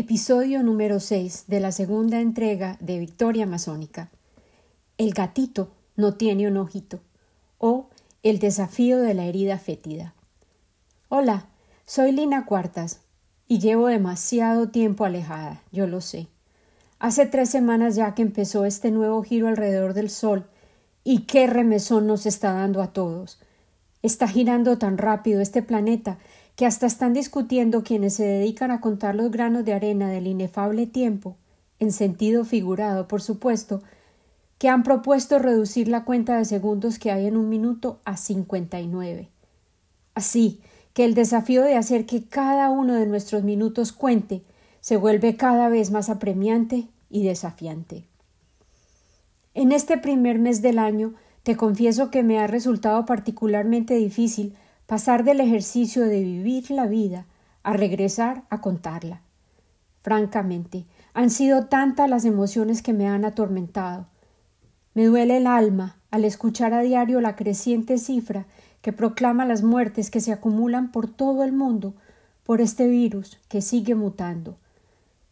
Episodio número 6 de la segunda entrega de Victoria Masónica. El gatito no tiene un ojito. O El desafío de la herida fétida. Hola, soy Lina Cuartas y llevo demasiado tiempo alejada, yo lo sé. Hace tres semanas ya que empezó este nuevo giro alrededor del Sol y qué remesón nos está dando a todos. Está girando tan rápido este planeta que hasta están discutiendo quienes se dedican a contar los granos de arena del inefable tiempo, en sentido figurado, por supuesto, que han propuesto reducir la cuenta de segundos que hay en un minuto a cincuenta y nueve. Así que el desafío de hacer que cada uno de nuestros minutos cuente se vuelve cada vez más apremiante y desafiante. En este primer mes del año te confieso que me ha resultado particularmente difícil pasar del ejercicio de vivir la vida a regresar a contarla. Francamente, han sido tantas las emociones que me han atormentado. Me duele el alma al escuchar a diario la creciente cifra que proclama las muertes que se acumulan por todo el mundo por este virus que sigue mutando.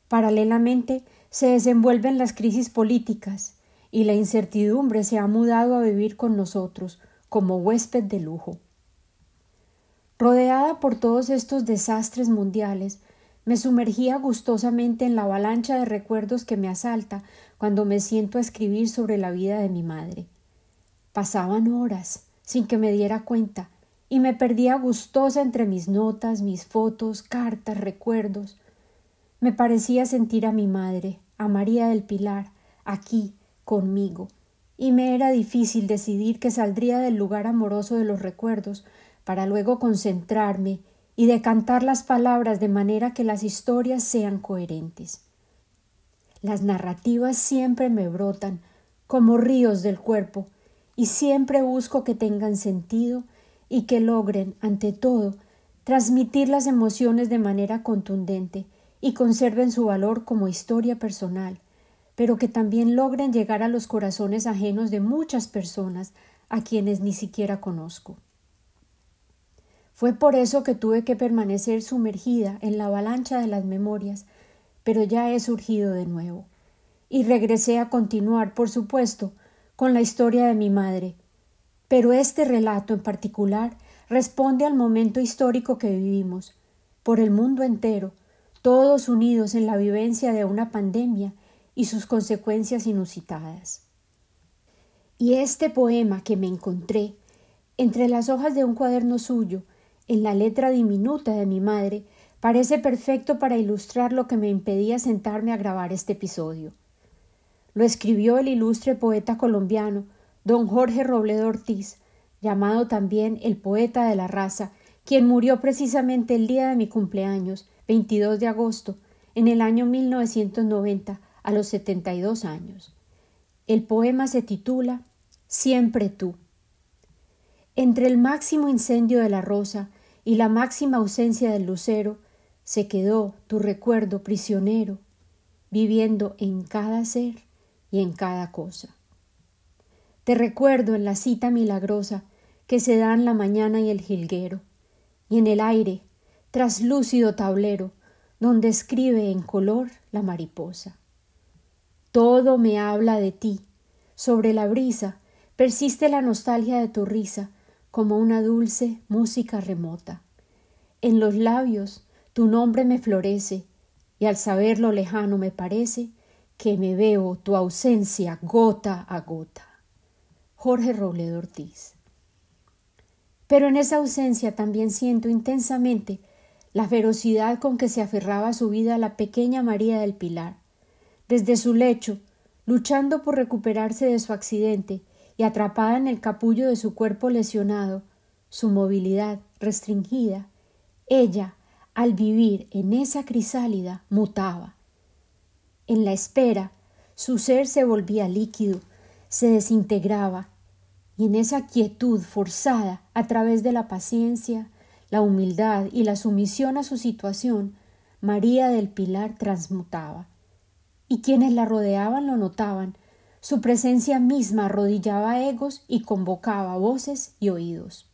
Paralelamente se desenvuelven las crisis políticas y la incertidumbre se ha mudado a vivir con nosotros como huésped de lujo. Rodeada por todos estos desastres mundiales, me sumergía gustosamente en la avalancha de recuerdos que me asalta cuando me siento a escribir sobre la vida de mi madre. Pasaban horas sin que me diera cuenta y me perdía gustosa entre mis notas, mis fotos, cartas, recuerdos. Me parecía sentir a mi madre, a María del Pilar, aquí, conmigo, y me era difícil decidir que saldría del lugar amoroso de los recuerdos para luego concentrarme y decantar las palabras de manera que las historias sean coherentes. Las narrativas siempre me brotan como ríos del cuerpo y siempre busco que tengan sentido y que logren, ante todo, transmitir las emociones de manera contundente y conserven su valor como historia personal, pero que también logren llegar a los corazones ajenos de muchas personas a quienes ni siquiera conozco. Fue por eso que tuve que permanecer sumergida en la avalancha de las memorias, pero ya he surgido de nuevo. Y regresé a continuar, por supuesto, con la historia de mi madre. Pero este relato en particular responde al momento histórico que vivimos, por el mundo entero, todos unidos en la vivencia de una pandemia y sus consecuencias inusitadas. Y este poema que me encontré entre las hojas de un cuaderno suyo en la letra diminuta de mi madre, parece perfecto para ilustrar lo que me impedía sentarme a grabar este episodio. Lo escribió el ilustre poeta colombiano, don Jorge Robledo Ortiz, llamado también el poeta de la raza, quien murió precisamente el día de mi cumpleaños, 22 de agosto, en el año 1990, a los 72 años. El poema se titula Siempre tú. Entre el máximo incendio de la rosa y la máxima ausencia del lucero, se quedó tu recuerdo prisionero, viviendo en cada ser y en cada cosa. Te recuerdo en la cita milagrosa que se dan la mañana y el jilguero, y en el aire, traslúcido tablero, donde escribe en color la mariposa. Todo me habla de ti, sobre la brisa persiste la nostalgia de tu risa, como una dulce música remota. En los labios tu nombre me florece, y al saberlo lejano me parece que me veo tu ausencia gota a gota. Jorge Robledo Ortiz. Pero en esa ausencia también siento intensamente la ferocidad con que se aferraba a su vida la pequeña María del Pilar. Desde su lecho, luchando por recuperarse de su accidente, y atrapada en el capullo de su cuerpo lesionado, su movilidad restringida, ella, al vivir en esa crisálida, mutaba. En la espera, su ser se volvía líquido, se desintegraba, y en esa quietud forzada a través de la paciencia, la humildad y la sumisión a su situación, María del Pilar transmutaba. Y quienes la rodeaban lo notaban, su presencia misma arrodillaba egos y convocaba voces y oídos.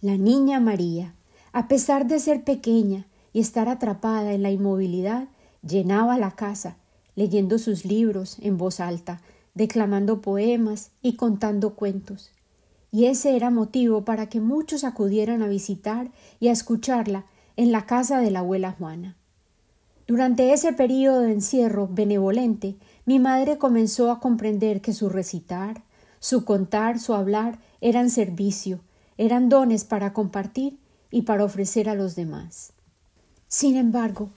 La niña María, a pesar de ser pequeña y estar atrapada en la inmovilidad, llenaba la casa, leyendo sus libros en voz alta, declamando poemas y contando cuentos. Y ese era motivo para que muchos acudieran a visitar y a escucharla en la casa de la abuela Juana. Durante ese período de encierro benevolente, mi madre comenzó a comprender que su recitar, su contar, su hablar eran servicio, eran dones para compartir y para ofrecer a los demás. Sin embargo,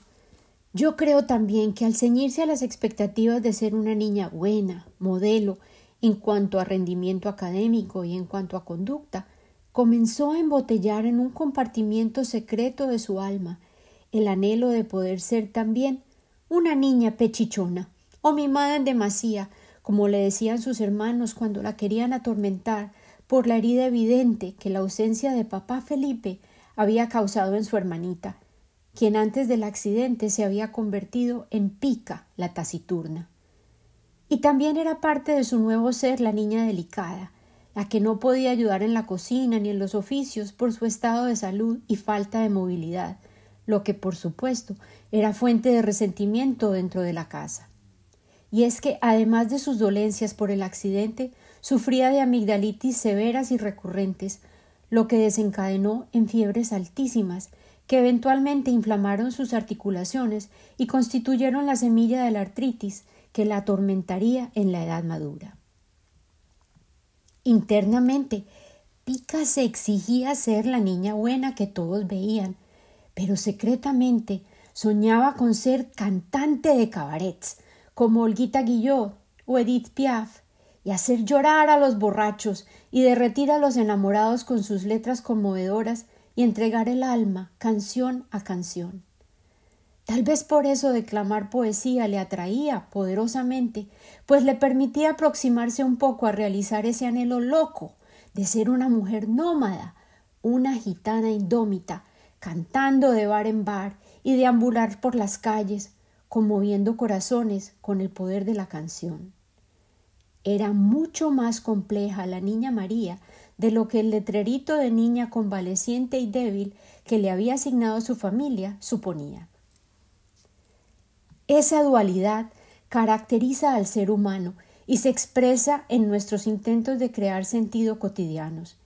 yo creo también que al ceñirse a las expectativas de ser una niña buena, modelo, en cuanto a rendimiento académico y en cuanto a conducta, comenzó a embotellar en un compartimiento secreto de su alma el anhelo de poder ser también una niña pechichona o mimada en demasía, como le decían sus hermanos cuando la querían atormentar por la herida evidente que la ausencia de papá Felipe había causado en su hermanita, quien antes del accidente se había convertido en Pica la taciturna. Y también era parte de su nuevo ser la niña delicada, la que no podía ayudar en la cocina ni en los oficios por su estado de salud y falta de movilidad, lo que por supuesto era fuente de resentimiento dentro de la casa. Y es que, además de sus dolencias por el accidente, sufría de amigdalitis severas y recurrentes, lo que desencadenó en fiebres altísimas que eventualmente inflamaron sus articulaciones y constituyeron la semilla de la artritis que la atormentaría en la edad madura. Internamente, Pica se exigía ser la niña buena que todos veían, pero secretamente soñaba con ser cantante de cabarets, como Olguita Guillot o Edith Piaf, y hacer llorar a los borrachos y derretir a los enamorados con sus letras conmovedoras y entregar el alma canción a canción. Tal vez por eso declamar poesía le atraía poderosamente, pues le permitía aproximarse un poco a realizar ese anhelo loco de ser una mujer nómada, una gitana indómita, cantando de bar en bar y deambular por las calles, conmoviendo corazones con el poder de la canción. Era mucho más compleja la niña María de lo que el letrerito de niña convaleciente y débil que le había asignado su familia suponía. Esa dualidad caracteriza al ser humano y se expresa en nuestros intentos de crear sentido cotidianos.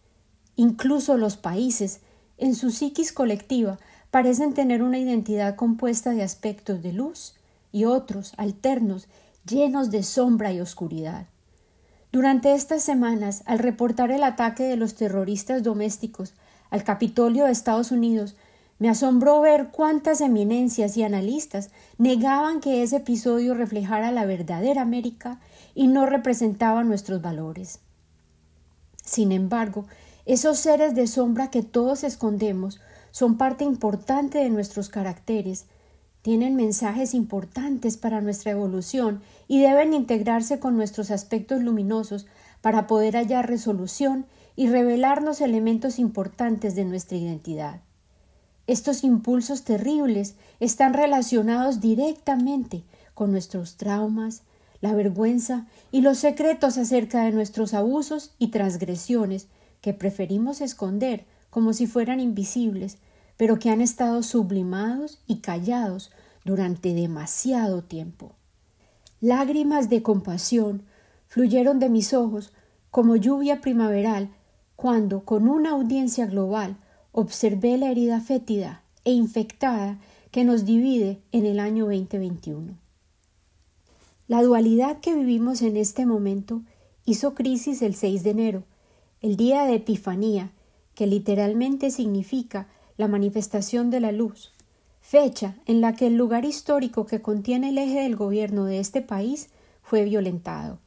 Incluso los países, en su psiquis colectiva, parecen tener una identidad compuesta de aspectos de luz y otros alternos, llenos de sombra y oscuridad. Durante estas semanas, al reportar el ataque de los terroristas domésticos al Capitolio de Estados Unidos, me asombró ver cuántas eminencias y analistas negaban que ese episodio reflejara la verdadera América y no representaba nuestros valores. Sin embargo, esos seres de sombra que todos escondemos son parte importante de nuestros caracteres tienen mensajes importantes para nuestra evolución y deben integrarse con nuestros aspectos luminosos para poder hallar resolución y revelarnos elementos importantes de nuestra identidad. Estos impulsos terribles están relacionados directamente con nuestros traumas, la vergüenza y los secretos acerca de nuestros abusos y transgresiones que preferimos esconder como si fueran invisibles pero que han estado sublimados y callados durante demasiado tiempo. Lágrimas de compasión fluyeron de mis ojos como lluvia primaveral cuando, con una audiencia global, observé la herida fétida e infectada que nos divide en el año 2021. La dualidad que vivimos en este momento hizo crisis el 6 de enero, el día de Epifanía, que literalmente significa la manifestación de la luz, fecha en la que el lugar histórico que contiene el eje del gobierno de este país fue violentado.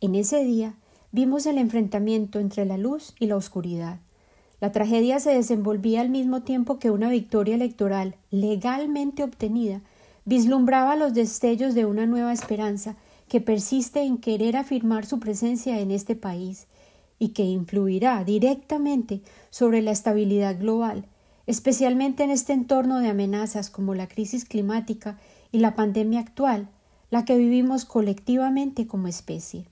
En ese día vimos el enfrentamiento entre la luz y la oscuridad. La tragedia se desenvolvía al mismo tiempo que una victoria electoral legalmente obtenida vislumbraba los destellos de una nueva esperanza que persiste en querer afirmar su presencia en este país y que influirá directamente sobre la estabilidad global especialmente en este entorno de amenazas como la crisis climática y la pandemia actual, la que vivimos colectivamente como especie.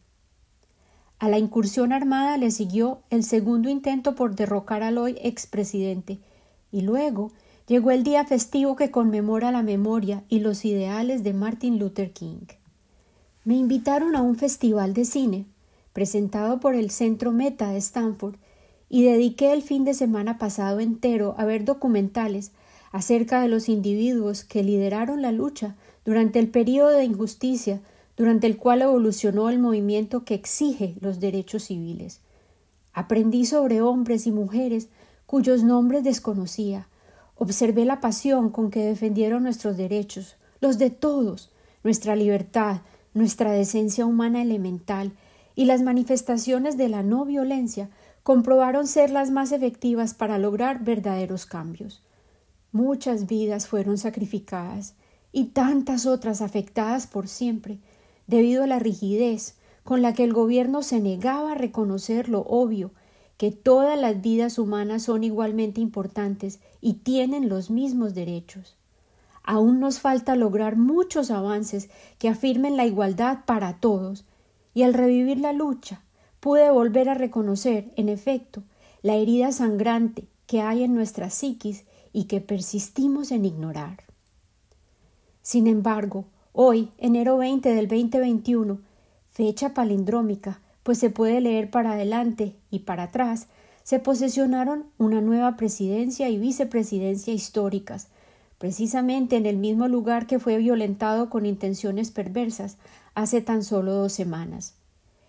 A la incursión armada le siguió el segundo intento por derrocar al hoy expresidente y luego llegó el día festivo que conmemora la memoria y los ideales de Martin Luther King. Me invitaron a un festival de cine, presentado por el Centro Meta de Stanford, y dediqué el fin de semana pasado entero a ver documentales acerca de los individuos que lideraron la lucha durante el período de injusticia durante el cual evolucionó el movimiento que exige los derechos civiles. Aprendí sobre hombres y mujeres cuyos nombres desconocía. Observé la pasión con que defendieron nuestros derechos, los de todos, nuestra libertad, nuestra decencia humana elemental, y las manifestaciones de la no violencia comprobaron ser las más efectivas para lograr verdaderos cambios. Muchas vidas fueron sacrificadas y tantas otras afectadas por siempre, debido a la rigidez con la que el gobierno se negaba a reconocer lo obvio que todas las vidas humanas son igualmente importantes y tienen los mismos derechos. Aún nos falta lograr muchos avances que afirmen la igualdad para todos, y al revivir la lucha pude volver a reconocer, en efecto, la herida sangrante que hay en nuestra psiquis y que persistimos en ignorar. Sin embargo, hoy, enero 20 del 2021, fecha palindrómica, pues se puede leer para adelante y para atrás, se posesionaron una nueva presidencia y vicepresidencia históricas, precisamente en el mismo lugar que fue violentado con intenciones perversas hace tan solo dos semanas.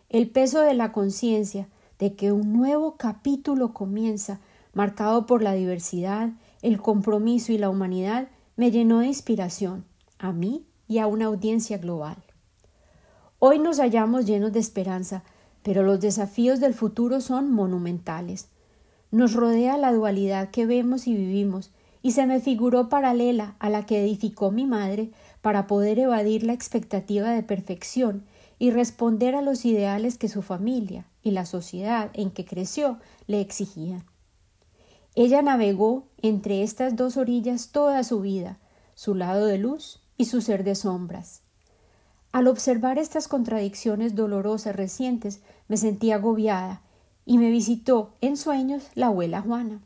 El peso de la conciencia de que un nuevo capítulo comienza, marcado por la diversidad, el compromiso y la humanidad, me llenó de inspiración, a mí y a una audiencia global. Hoy nos hallamos llenos de esperanza, pero los desafíos del futuro son monumentales. Nos rodea la dualidad que vemos y vivimos, y se me figuró paralela a la que edificó mi madre para poder evadir la expectativa de perfección y responder a los ideales que su familia y la sociedad en que creció le exigían. Ella navegó entre estas dos orillas toda su vida, su lado de luz y su ser de sombras. Al observar estas contradicciones dolorosas recientes, me sentí agobiada y me visitó en sueños la abuela Juana.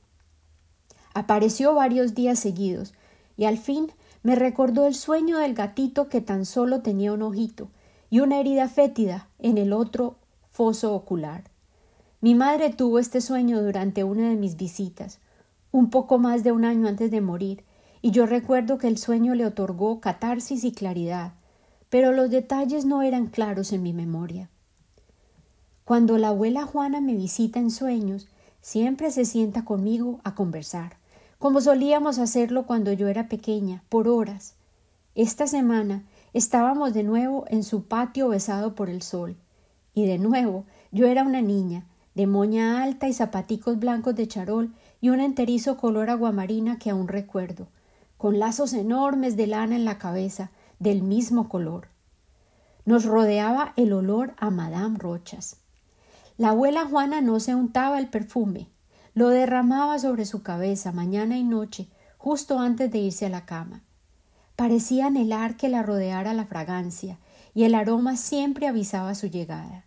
Apareció varios días seguidos y al fin me recordó el sueño del gatito que tan solo tenía un ojito y una herida fétida en el otro foso ocular. Mi madre tuvo este sueño durante una de mis visitas, un poco más de un año antes de morir, y yo recuerdo que el sueño le otorgó catarsis y claridad, pero los detalles no eran claros en mi memoria. Cuando la abuela Juana me visita en sueños, siempre se sienta conmigo a conversar, como solíamos hacerlo cuando yo era pequeña, por horas. Esta semana estábamos de nuevo en su patio besado por el sol, y de nuevo yo era una niña, de moña alta y zapaticos blancos de charol y un enterizo color aguamarina que aún recuerdo, con lazos enormes de lana en la cabeza, del mismo color. Nos rodeaba el olor a Madame Rochas. La abuela Juana no se untaba el perfume, lo derramaba sobre su cabeza mañana y noche, justo antes de irse a la cama. Parecía anhelar que la rodeara la fragancia, y el aroma siempre avisaba su llegada.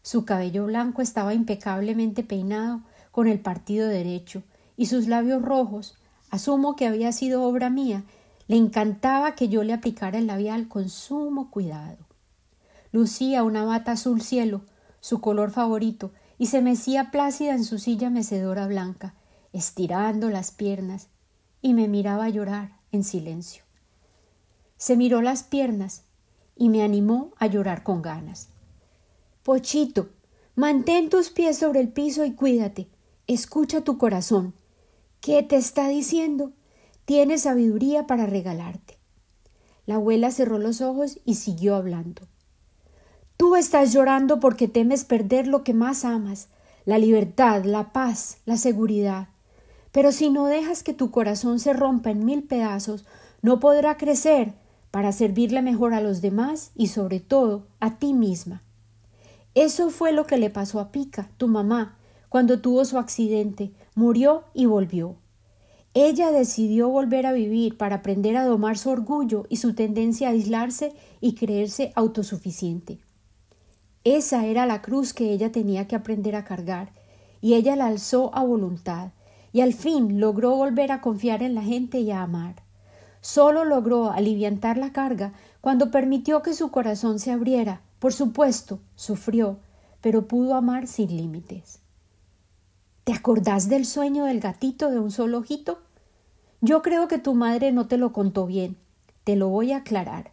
Su cabello blanco estaba impecablemente peinado con el partido derecho, y sus labios rojos, asumo que había sido obra mía, le encantaba que yo le aplicara el labial con sumo cuidado. Lucía una bata azul cielo, su color favorito, y se mecía plácida en su silla mecedora blanca, estirando las piernas, y me miraba llorar en silencio. Se miró las piernas y me animó a llorar con ganas. Pochito, mantén tus pies sobre el piso y cuídate. Escucha tu corazón. ¿Qué te está diciendo? Tiene sabiduría para regalarte. La abuela cerró los ojos y siguió hablando. Tú estás llorando porque temes perder lo que más amas, la libertad, la paz, la seguridad. Pero si no dejas que tu corazón se rompa en mil pedazos, no podrá crecer para servirle mejor a los demás y sobre todo a ti misma. Eso fue lo que le pasó a Pica, tu mamá, cuando tuvo su accidente, murió y volvió. Ella decidió volver a vivir para aprender a domar su orgullo y su tendencia a aislarse y creerse autosuficiente. Esa era la cruz que ella tenía que aprender a cargar, y ella la alzó a voluntad, y al fin logró volver a confiar en la gente y a amar. Solo logró aliviantar la carga cuando permitió que su corazón se abriera. Por supuesto, sufrió, pero pudo amar sin límites. ¿Te acordás del sueño del gatito de un solo ojito? Yo creo que tu madre no te lo contó bien. Te lo voy a aclarar.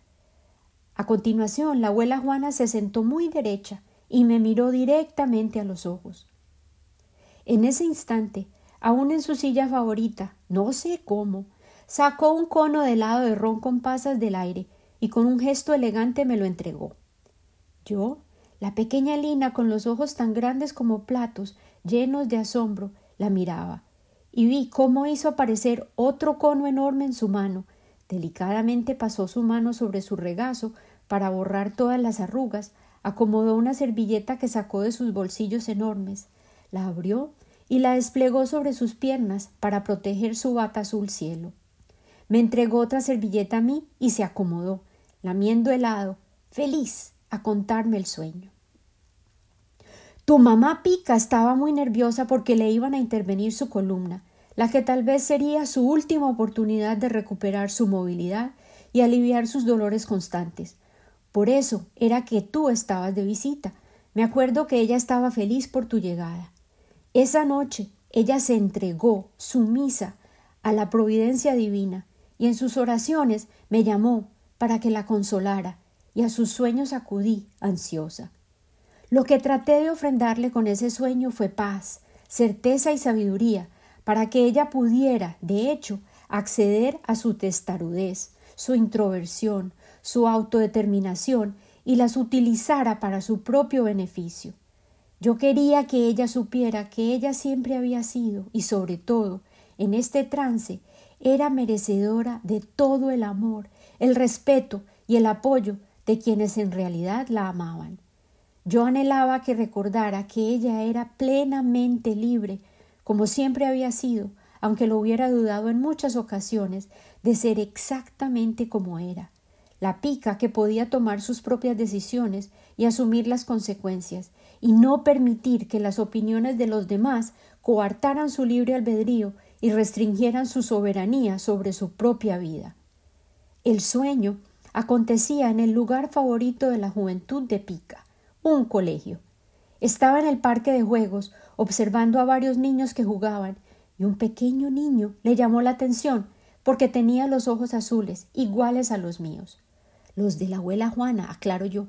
A continuación, la abuela Juana se sentó muy derecha y me miró directamente a los ojos. En ese instante, aún en su silla favorita, no sé cómo, sacó un cono de helado de ron con pasas del aire y con un gesto elegante me lo entregó. Yo, la pequeña Lina con los ojos tan grandes como platos, llenos de asombro, la miraba, y vi cómo hizo aparecer otro cono enorme en su mano. Delicadamente pasó su mano sobre su regazo para borrar todas las arrugas, acomodó una servilleta que sacó de sus bolsillos enormes, la abrió y la desplegó sobre sus piernas para proteger su bata azul cielo. Me entregó otra servilleta a mí y se acomodó, lamiendo helado, feliz a contarme el sueño. Tu mamá Pica estaba muy nerviosa porque le iban a intervenir su columna, la que tal vez sería su última oportunidad de recuperar su movilidad y aliviar sus dolores constantes. Por eso era que tú estabas de visita. Me acuerdo que ella estaba feliz por tu llegada. Esa noche ella se entregó, sumisa, a la providencia divina, y en sus oraciones me llamó para que la consolara, y a sus sueños acudí ansiosa. Lo que traté de ofrendarle con ese sueño fue paz, certeza y sabiduría, para que ella pudiera, de hecho, acceder a su testarudez, su introversión, su autodeterminación y las utilizara para su propio beneficio. Yo quería que ella supiera que ella siempre había sido, y sobre todo, en este trance, era merecedora de todo el amor, el respeto y el apoyo de quienes en realidad la amaban. Yo anhelaba que recordara que ella era plenamente libre, como siempre había sido, aunque lo hubiera dudado en muchas ocasiones, de ser exactamente como era. La pica que podía tomar sus propias decisiones y asumir las consecuencias, y no permitir que las opiniones de los demás coartaran su libre albedrío y restringieran su soberanía sobre su propia vida. El sueño acontecía en el lugar favorito de la juventud de Pica, un colegio. Estaba en el parque de juegos observando a varios niños que jugaban y un pequeño niño le llamó la atención porque tenía los ojos azules iguales a los míos. Los de la abuela Juana, aclaro yo.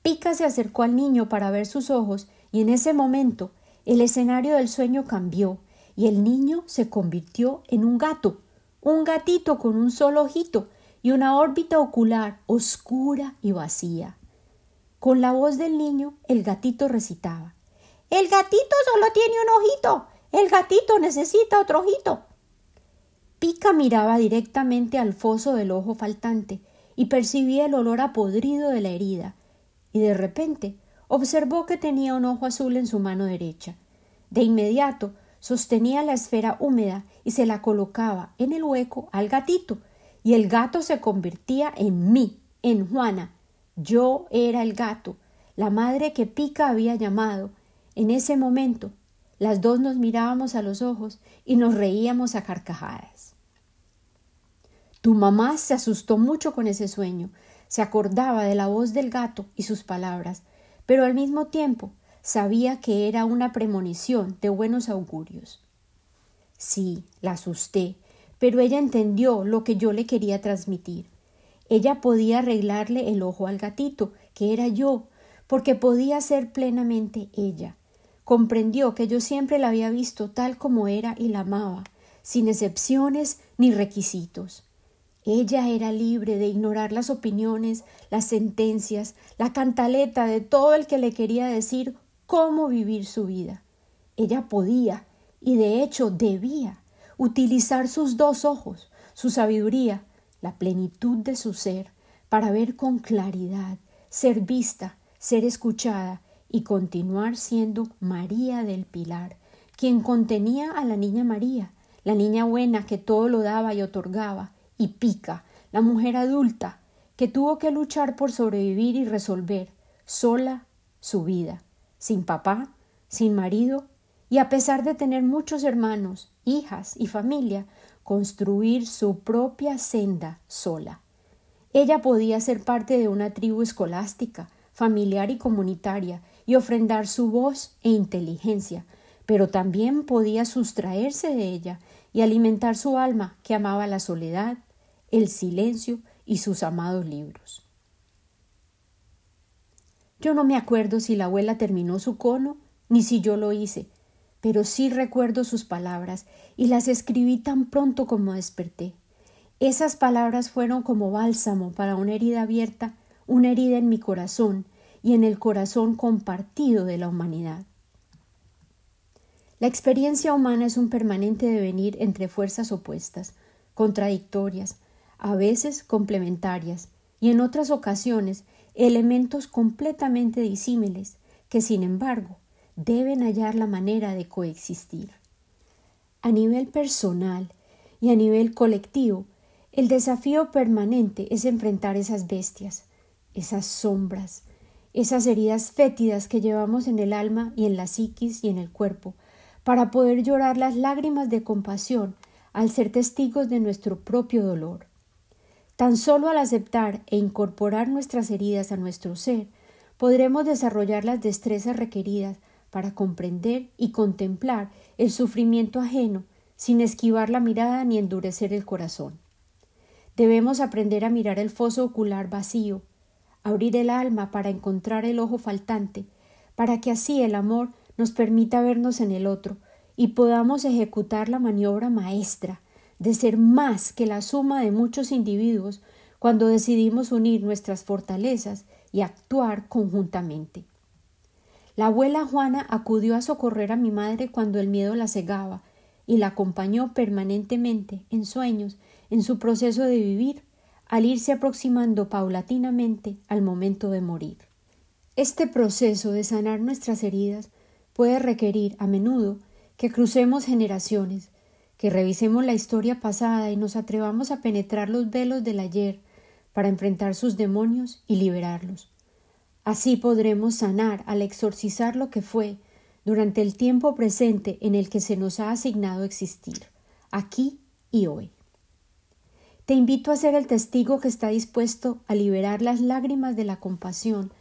Pica se acercó al niño para ver sus ojos y en ese momento el escenario del sueño cambió y el niño se convirtió en un gato, un gatito con un solo ojito y una órbita ocular oscura y vacía. Con la voz del niño, el gatito recitaba El gatito solo tiene un ojito. El gatito necesita otro ojito. Pica miraba directamente al foso del ojo faltante y percibía el olor a podrido de la herida, y de repente observó que tenía un ojo azul en su mano derecha. De inmediato sostenía la esfera húmeda y se la colocaba en el hueco al gatito, y el gato se convertía en mí, en Juana. Yo era el gato, la madre que Pica había llamado. En ese momento, las dos nos mirábamos a los ojos y nos reíamos a carcajadas. Tu mamá se asustó mucho con ese sueño, se acordaba de la voz del gato y sus palabras, pero al mismo tiempo sabía que era una premonición de buenos augurios. Sí, la asusté, pero ella entendió lo que yo le quería transmitir. Ella podía arreglarle el ojo al gatito, que era yo, porque podía ser plenamente ella. Comprendió que yo siempre la había visto tal como era y la amaba, sin excepciones ni requisitos. Ella era libre de ignorar las opiniones, las sentencias, la cantaleta de todo el que le quería decir cómo vivir su vida. Ella podía, y de hecho debía, utilizar sus dos ojos, su sabiduría, la plenitud de su ser, para ver con claridad, ser vista, ser escuchada y continuar siendo María del Pilar, quien contenía a la niña María, la niña buena que todo lo daba y otorgaba, y Pica, la mujer adulta, que tuvo que luchar por sobrevivir y resolver, sola, su vida sin papá, sin marido y a pesar de tener muchos hermanos, hijas y familia, construir su propia senda sola. Ella podía ser parte de una tribu escolástica, familiar y comunitaria, y ofrendar su voz e inteligencia, pero también podía sustraerse de ella y alimentar su alma que amaba la soledad, el silencio y sus amados libros. Yo no me acuerdo si la abuela terminó su cono ni si yo lo hice, pero sí recuerdo sus palabras y las escribí tan pronto como desperté. Esas palabras fueron como bálsamo para una herida abierta, una herida en mi corazón y en el corazón compartido de la humanidad. La experiencia humana es un permanente devenir entre fuerzas opuestas, contradictorias, a veces complementarias, y en otras ocasiones elementos completamente disímiles, que sin embargo deben hallar la manera de coexistir. A nivel personal y a nivel colectivo, el desafío permanente es enfrentar esas bestias, esas sombras, esas heridas fétidas que llevamos en el alma y en la psiquis y en el cuerpo, para poder llorar las lágrimas de compasión al ser testigos de nuestro propio dolor. Tan solo al aceptar e incorporar nuestras heridas a nuestro ser, podremos desarrollar las destrezas requeridas para comprender y contemplar el sufrimiento ajeno sin esquivar la mirada ni endurecer el corazón. Debemos aprender a mirar el foso ocular vacío, abrir el alma para encontrar el ojo faltante, para que así el amor nos permita vernos en el otro y podamos ejecutar la maniobra maestra de ser más que la suma de muchos individuos cuando decidimos unir nuestras fortalezas y actuar conjuntamente. La abuela Juana acudió a socorrer a mi madre cuando el miedo la cegaba y la acompañó permanentemente en sueños en su proceso de vivir al irse aproximando paulatinamente al momento de morir. Este proceso de sanar nuestras heridas puede requerir a menudo que crucemos generaciones, que revisemos la historia pasada y nos atrevamos a penetrar los velos del ayer para enfrentar sus demonios y liberarlos. Así podremos sanar al exorcizar lo que fue durante el tiempo presente en el que se nos ha asignado existir, aquí y hoy. Te invito a ser el testigo que está dispuesto a liberar las lágrimas de la compasión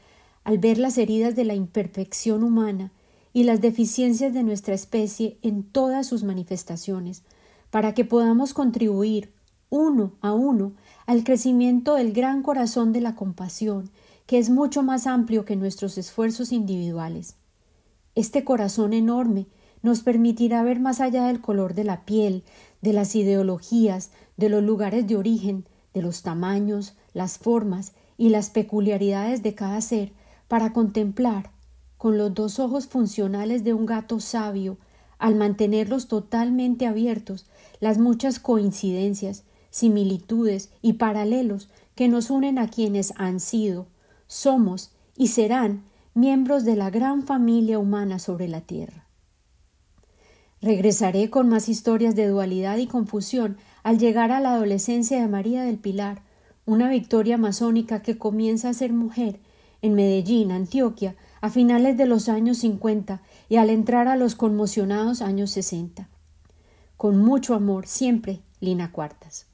al ver las heridas de la imperfección humana y las deficiencias de nuestra especie en todas sus manifestaciones, para que podamos contribuir uno a uno al crecimiento del gran corazón de la compasión, que es mucho más amplio que nuestros esfuerzos individuales. Este corazón enorme nos permitirá ver más allá del color de la piel, de las ideologías, de los lugares de origen, de los tamaños, las formas y las peculiaridades de cada ser, para contemplar con los dos ojos funcionales de un gato sabio, al mantenerlos totalmente abiertos, las muchas coincidencias, similitudes y paralelos que nos unen a quienes han sido, somos y serán miembros de la gran familia humana sobre la tierra. Regresaré con más historias de dualidad y confusión al llegar a la adolescencia de María del Pilar, una victoria masónica que comienza a ser mujer en Medellín, Antioquia, a finales de los años 50 y al entrar a los conmocionados años 60. Con mucho amor, siempre, Lina Cuartas.